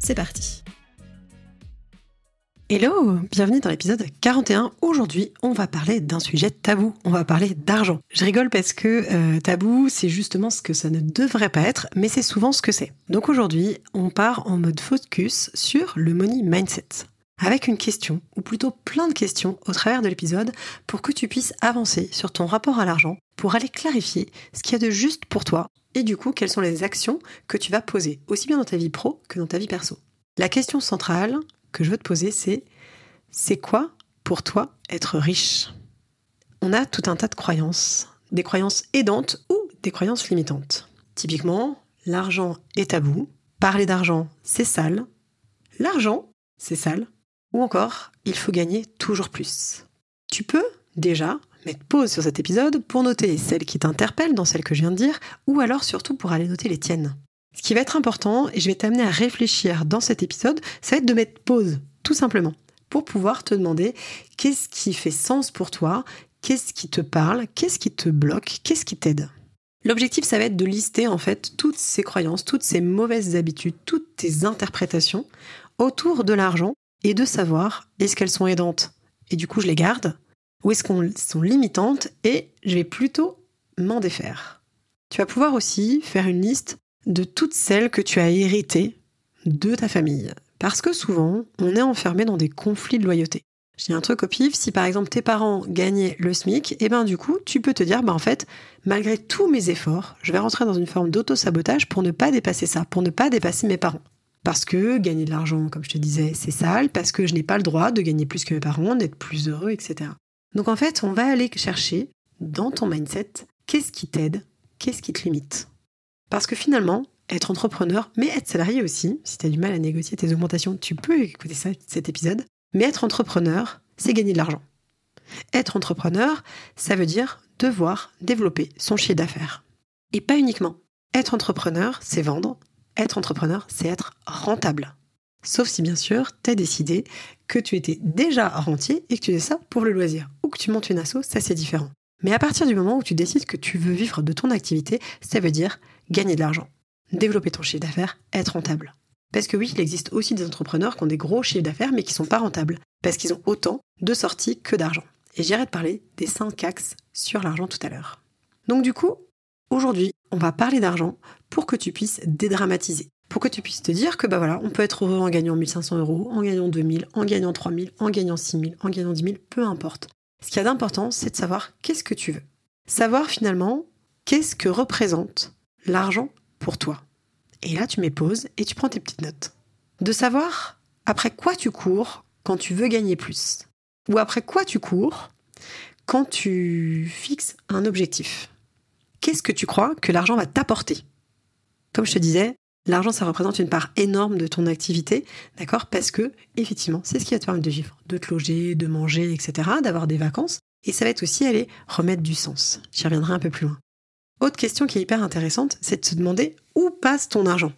c'est parti Hello, bienvenue dans l'épisode 41. Aujourd'hui, on va parler d'un sujet tabou. On va parler d'argent. Je rigole parce que euh, tabou, c'est justement ce que ça ne devrait pas être, mais c'est souvent ce que c'est. Donc aujourd'hui, on part en mode focus sur le money mindset. Avec une question, ou plutôt plein de questions au travers de l'épisode, pour que tu puisses avancer sur ton rapport à l'argent, pour aller clarifier ce qu'il y a de juste pour toi et du coup quelles sont les actions que tu vas poser, aussi bien dans ta vie pro que dans ta vie perso. La question centrale que je veux te poser, c'est c'est quoi pour toi être riche? On a tout un tas de croyances, des croyances aidantes ou des croyances limitantes. Typiquement, l'argent est tabou, parler d'argent, c'est sale, l'argent, c'est sale, ou encore, il faut gagner toujours plus. Tu peux déjà mettre pause sur cet épisode pour noter celles qui t'interpellent dans celles que je viens de dire, ou alors surtout pour aller noter les tiennes. Ce qui va être important, et je vais t'amener à réfléchir dans cet épisode, ça va être de mettre pause, tout simplement, pour pouvoir te demander qu'est-ce qui fait sens pour toi, qu'est-ce qui te parle, qu'est-ce qui te bloque, qu'est-ce qui t'aide. L'objectif, ça va être de lister en fait toutes ces croyances, toutes ces mauvaises habitudes, toutes tes interprétations autour de l'argent et de savoir est-ce qu'elles sont aidantes et du coup je les garde ou est-ce qu'elles sont limitantes et je vais plutôt m'en défaire. Tu vas pouvoir aussi faire une liste de toutes celles que tu as héritées de ta famille. Parce que souvent, on est enfermé dans des conflits de loyauté. Je dis un truc au pif, si par exemple tes parents gagnaient le SMIC, et eh ben du coup, tu peux te dire, bah en fait, malgré tous mes efforts, je vais rentrer dans une forme d'auto-sabotage pour ne pas dépasser ça, pour ne pas dépasser mes parents. Parce que gagner de l'argent, comme je te disais, c'est sale, parce que je n'ai pas le droit de gagner plus que mes parents, d'être plus heureux, etc. Donc en fait, on va aller chercher dans ton mindset qu'est-ce qui t'aide, qu'est-ce qui te limite? Parce que finalement, être entrepreneur, mais être salarié aussi, si tu as du mal à négocier tes augmentations, tu peux écouter ça, cet épisode. Mais être entrepreneur, c'est gagner de l'argent. Être entrepreneur, ça veut dire devoir développer son chiffre d'affaires. Et pas uniquement. Être entrepreneur, c'est vendre. Être entrepreneur, c'est être rentable. Sauf si bien sûr, tu as décidé que tu étais déjà rentier et que tu fais ça pour le loisir. Ou que tu montes une asso, ça c'est différent. Mais à partir du moment où tu décides que tu veux vivre de ton activité, ça veut dire gagner de l'argent, développer ton chiffre d'affaires, être rentable. Parce que oui, il existe aussi des entrepreneurs qui ont des gros chiffres d'affaires mais qui sont pas rentables, parce qu'ils ont autant de sorties que d'argent. Et j'irai te parler des 5 axes sur l'argent tout à l'heure. Donc du coup, aujourd'hui, on va parler d'argent pour que tu puisses dédramatiser pour que tu puisses te dire que bah voilà, on peut être heureux en gagnant 1500 euros, en gagnant 2000, en gagnant 3000, en gagnant 6000, en gagnant 10 000, peu importe. Ce qu'il y a d'important, c'est de savoir qu'est-ce que tu veux. Savoir finalement qu'est-ce que représente l'argent pour toi. Et là, tu mets pause et tu prends tes petites notes. De savoir après quoi tu cours quand tu veux gagner plus. Ou après quoi tu cours quand tu fixes un objectif. Qu'est-ce que tu crois que l'argent va t'apporter? Comme je te disais, L'argent, ça représente une part énorme de ton activité, d'accord? Parce que, effectivement, c'est ce qui va te permettre de vivre, de te loger, de manger, etc., d'avoir des vacances. Et ça va être aussi aller remettre du sens. J'y reviendrai un peu plus loin. Autre question qui est hyper intéressante, c'est de se demander où passe ton argent?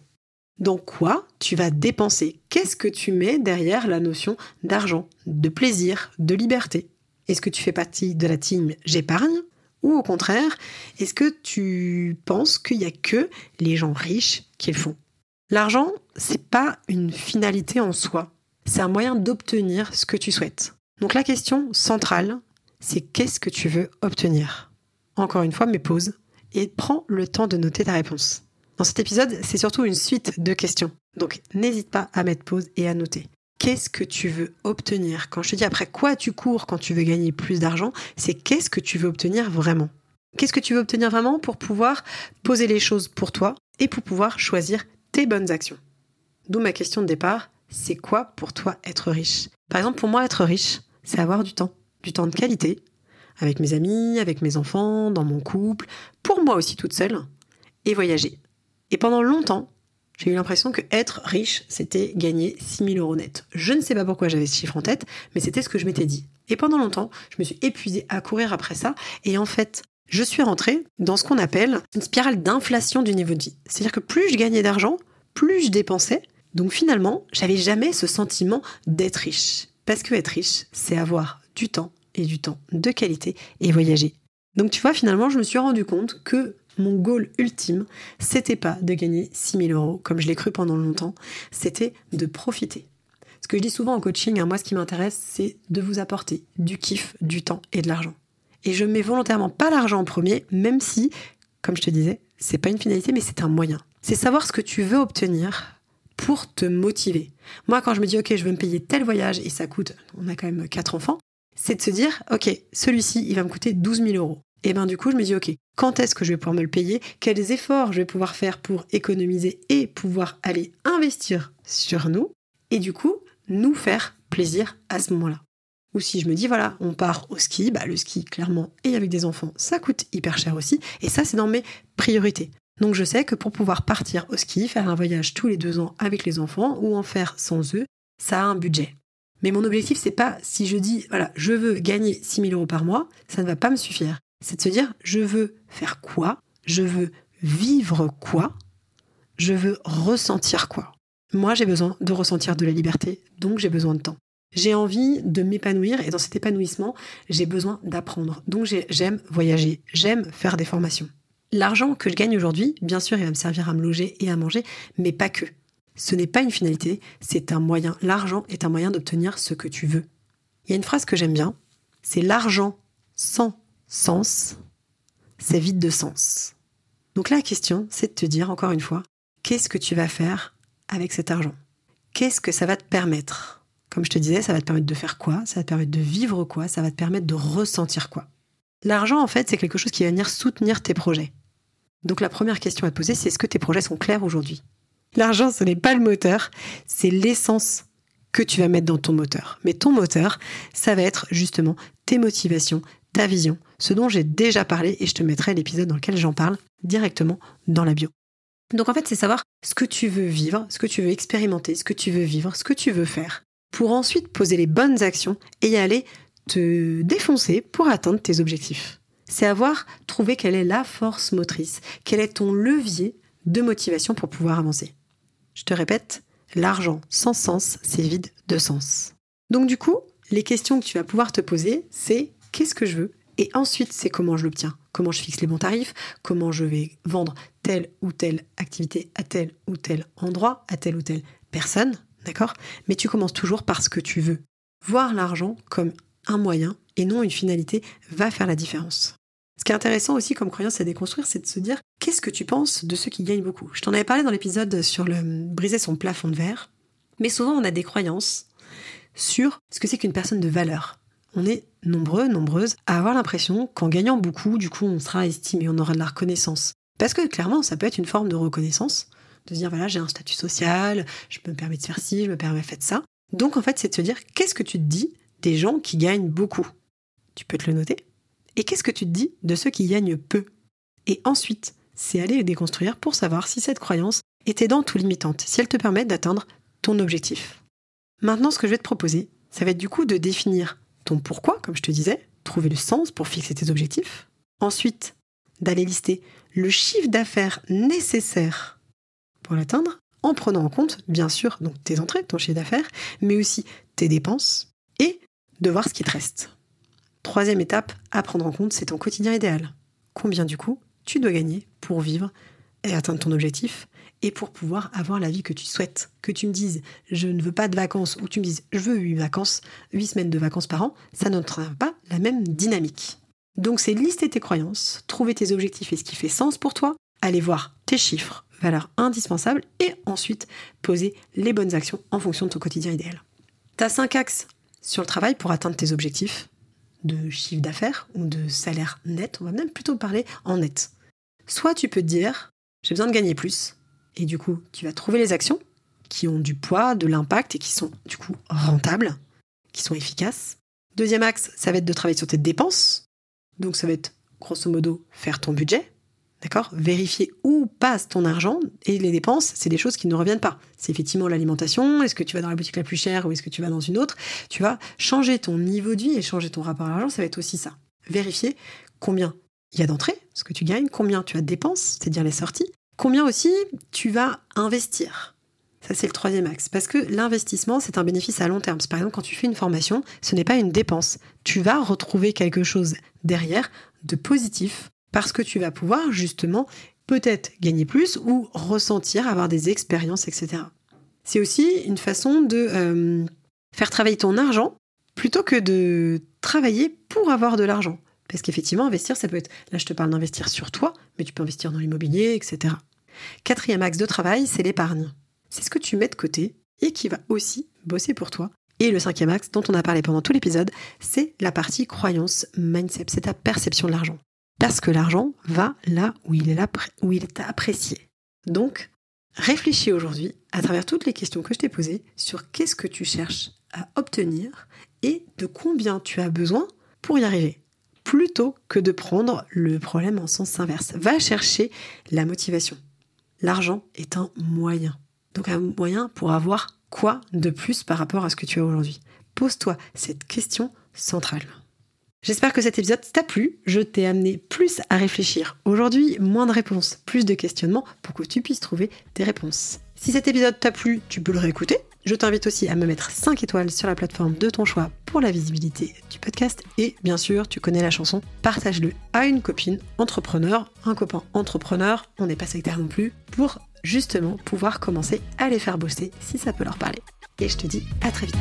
Dans quoi tu vas dépenser? Qu'est-ce que tu mets derrière la notion d'argent, de plaisir, de liberté? Est-ce que tu fais partie de la team j'épargne? Ou au contraire, est-ce que tu penses qu'il n'y a que les gens riches qui le font? L'argent, c'est pas une finalité en soi. C'est un moyen d'obtenir ce que tu souhaites. Donc la question centrale, c'est qu'est-ce que tu veux obtenir? Encore une fois, mais pause et prends le temps de noter ta réponse. Dans cet épisode, c'est surtout une suite de questions. Donc n'hésite pas à mettre pause et à noter qu'est-ce que tu veux obtenir? Quand je te dis après quoi tu cours quand tu veux gagner plus d'argent, c'est qu'est-ce que tu veux obtenir vraiment? Qu'est-ce que tu veux obtenir vraiment pour pouvoir poser les choses pour toi et pour pouvoir choisir tes bonnes actions? D'où ma question de départ, c'est quoi pour toi être riche? Par exemple, pour moi, être riche, c'est avoir du temps, du temps de qualité, avec mes amis, avec mes enfants, dans mon couple, pour moi aussi toute seule, et voyager. Et pendant longtemps, J'ai eu l'impression que être riche, c'était gagner 6000 euros net. Je ne sais pas pourquoi j'avais ce chiffre en tête, mais c'était ce que je m'étais dit. Et pendant longtemps, je me suis épuisée à courir après ça. Et en fait, je suis rentrée dans ce qu'on appelle une spirale d'inflation du niveau de vie. C'est-à-dire que plus je gagnais d'argent, plus je dépensais. Donc finalement, j'avais jamais ce sentiment d'être riche. Parce que être riche, c'est avoir du temps et du temps de qualité et voyager. Donc tu vois, finalement, je me suis rendu compte que mon goal ultime, c'était pas de gagner 6000 euros, comme je l'ai cru pendant longtemps, c'était de profiter. Ce que je dis souvent en coaching, hein, moi ce qui m'intéresse, c'est de vous apporter du kiff, du temps et de l'argent. Et je mets volontairement pas l'argent en premier, même si, comme je te disais, c'est pas une finalité, mais c'est un moyen. C'est savoir ce que tu veux obtenir pour te motiver. Moi, quand je me dis, OK, je veux me payer tel voyage et ça coûte, on a quand même quatre enfants, c'est de se dire, OK, celui-ci, il va me coûter 12 000 euros. Et ben du coup, je me dis, OK, quand est-ce que je vais pouvoir me le payer? Quels efforts je vais pouvoir faire pour économiser et pouvoir aller investir sur nous? Et du coup, nous faire plaisir à ce moment-là. Ou si je me dis, voilà, on part au ski, bah, le ski, clairement, et avec des enfants, ça coûte hyper cher aussi. Et ça, c'est dans mes priorités. Donc je sais que pour pouvoir partir au ski, faire un voyage tous les deux ans avec les enfants, ou en faire sans eux, ça a un budget. Mais mon objectif, c'est pas si je dis, voilà, je veux gagner 6 000 euros par mois, ça ne va pas me suffire. C'est de se dire, je veux faire quoi? Je veux vivre quoi? Je veux ressentir quoi? Moi, j'ai besoin de ressentir de la liberté, donc j'ai besoin de temps. J'ai envie de m'épanouir et dans cet épanouissement, j'ai besoin d'apprendre. Donc j'aime voyager, j'aime faire des formations. L'argent que je gagne aujourd'hui, bien sûr, il va me servir à me loger et à manger, mais pas que. Ce n'est pas une finalité, c'est un moyen. L'argent est un moyen d'obtenir ce que tu veux. Il y a une phrase que j'aime bien, c'est l'argent sans sens, c'est vide de sens. Donc la question, c'est de te dire encore une fois, qu'est-ce que tu vas faire avec cet argent? Qu'est-ce que ça va te permettre? Comme je te disais, ça va te permettre de faire quoi? Ça va te permettre de vivre quoi? Ça va te permettre de ressentir quoi? L'argent, en fait, c'est quelque chose qui va venir soutenir tes projets. Donc la première question à te poser, c'est est-ce que tes projets sont clairs aujourd'hui? L'argent, ce n'est pas le moteur, c'est l'essence que tu vas mettre dans ton moteur. Mais ton moteur, ça va être justement tes motivations, ta vision, ce dont j'ai déjà parlé et je te mettrai l'épisode dans lequel j'en parle directement dans la bio. Donc en fait, c'est savoir ce que tu veux vivre, ce que tu veux expérimenter, ce que tu veux vivre, ce que tu veux faire pour ensuite poser les bonnes actions et aller te défoncer pour atteindre tes objectifs. C'est avoir trouvé quelle est la force motrice, quel est ton levier de motivation pour pouvoir avancer. Je te répète, l'argent sans sens, c'est vide de sens. Donc du coup, les questions que tu vas pouvoir te poser, c'est qu'est-ce que je veux? Et ensuite c'est comment je l'obtiens, comment je fixe les bons tarifs, comment je vais vendre telle ou telle activité à tel ou tel endroit, à telle ou telle personne, D'accord? Mais tu commences toujours par ce que tu veux. Voir l'argent comme un moyen et non une finalité va faire la différence. Ce qui est intéressant aussi comme croyance à déconstruire, c'est de se dire qu'est-ce que tu penses de ceux qui gagnent beaucoup? Je t'en avais parlé dans l'épisode sur le briser son plafond de verre, mais souvent on a des croyances sur ce que c'est qu'une personne de valeur. On est nombreux, nombreuses à avoir l'impression qu'en gagnant beaucoup, du coup, on sera estimé, on aura de la reconnaissance. Parce que clairement, ça peut être une forme de reconnaissance, de se dire voilà, j'ai un statut social, je me permets de faire ci, je me permets de faire ça. Donc en fait, c'est de se dire qu'est-ce que tu te dis des gens qui gagnent beaucoup? Tu peux te le noter? Et qu'est-ce que tu te dis de ceux qui gagnent peu? Et ensuite, c'est aller les déconstruire pour savoir si cette croyance est aidante ou limitante, si elle te permet d'atteindre ton objectif. Maintenant, ce que je vais te proposer, ça va être du coup de définir ton pourquoi, comme je te disais, trouver le sens pour fixer tes objectifs. Ensuite, d'aller lister le chiffre d'affaires nécessaire pour l'atteindre, en prenant en compte, bien sûr, donc tes entrées, ton chiffre d'affaires, mais aussi tes dépenses et de voir ce qui te reste. Troisième étape à prendre en compte, c'est ton quotidien idéal. Combien du coup tu dois gagner pour vivre et atteindre ton objectif et pour pouvoir avoir la vie que tu souhaites? Que tu me dises je ne veux pas de vacances ou tu me dises je veux 8 vacances, 8 semaines de vacances par an, ça n'entraîne pas la même dynamique. Donc c'est lister tes croyances, trouver tes objectifs et ce qui fait sens pour toi, aller voir tes chiffres, valeur indispensable, et ensuite poser les bonnes actions en fonction de ton quotidien idéal. Tu as cinq axes sur le travail pour atteindre tes objectifs de chiffre d'affaires ou de salaire net, on va même plutôt parler en net. Soit tu peux te dire, j'ai besoin de gagner plus, et du coup, tu vas trouver les actions qui ont du poids, de l'impact et qui sont du coup rentables, qui sont efficaces. Deuxième axe, ça va être de travailler sur tes dépenses. Donc ça va être grosso modo faire ton budget, D'accord? Vérifier où passe ton argent et les dépenses, c'est des choses qui ne reviennent pas. C'est effectivement l'alimentation, est-ce que tu vas dans la boutique la plus chère ou est-ce que tu vas dans une autre? Tu vas changer ton niveau de vie et changer ton rapport à l'argent, ça va être aussi ça. Vérifier combien il y a d'entrées, ce que tu gagnes, combien tu as de dépenses, c'est-à-dire les sorties, combien aussi tu vas investir. Ça, c'est le troisième axe. Parce que l'investissement, c'est un bénéfice à long terme. Par exemple, quand tu fais une formation, ce n'est pas une dépense. Tu vas retrouver quelque chose derrière de positif parce que tu vas pouvoir justement peut-être gagner plus ou ressentir, avoir des expériences, etc. C'est aussi une façon de euh, faire travailler ton argent plutôt que de travailler pour avoir de l'argent. Parce qu'effectivement, investir, ça peut être, là je te parle d'investir sur toi, mais tu peux investir dans l'immobilier, etc. Quatrième axe de travail, c'est l'épargne. C'est ce que tu mets de côté et qui va aussi bosser pour toi. Et le cinquième axe dont on a parlé pendant tout l'épisode, c'est la partie croyance, mindset, c'est ta perception de l'argent. Parce que l'argent va là où il est, là, où il est apprécié. Donc, réfléchis aujourd'hui, à travers toutes les questions que je t'ai posées, sur qu'est-ce que tu cherches à obtenir et de combien tu as besoin pour y arriver. Plutôt que de prendre le problème en sens inverse. Va chercher la motivation. L'argent est un moyen. Donc un moyen pour avoir quoi de plus par rapport à ce que tu as aujourd'hui Pose-toi cette question centrale. J'espère que cet épisode t'a plu. Je t'ai amené plus à réfléchir. Aujourd'hui, moins de réponses, plus de questionnements pour que tu puisses trouver tes réponses. Si cet épisode t'a plu, tu peux le réécouter. Je t'invite aussi à me mettre 5 étoiles sur la plateforme de ton choix pour la visibilité du podcast. Et bien sûr, tu connais la chanson, partage-le à une copine entrepreneur, un copain entrepreneur, on n'est pas sectaire non plus, pour justement pouvoir commencer à les faire bosser si ça peut leur parler. Et je te dis à très vite.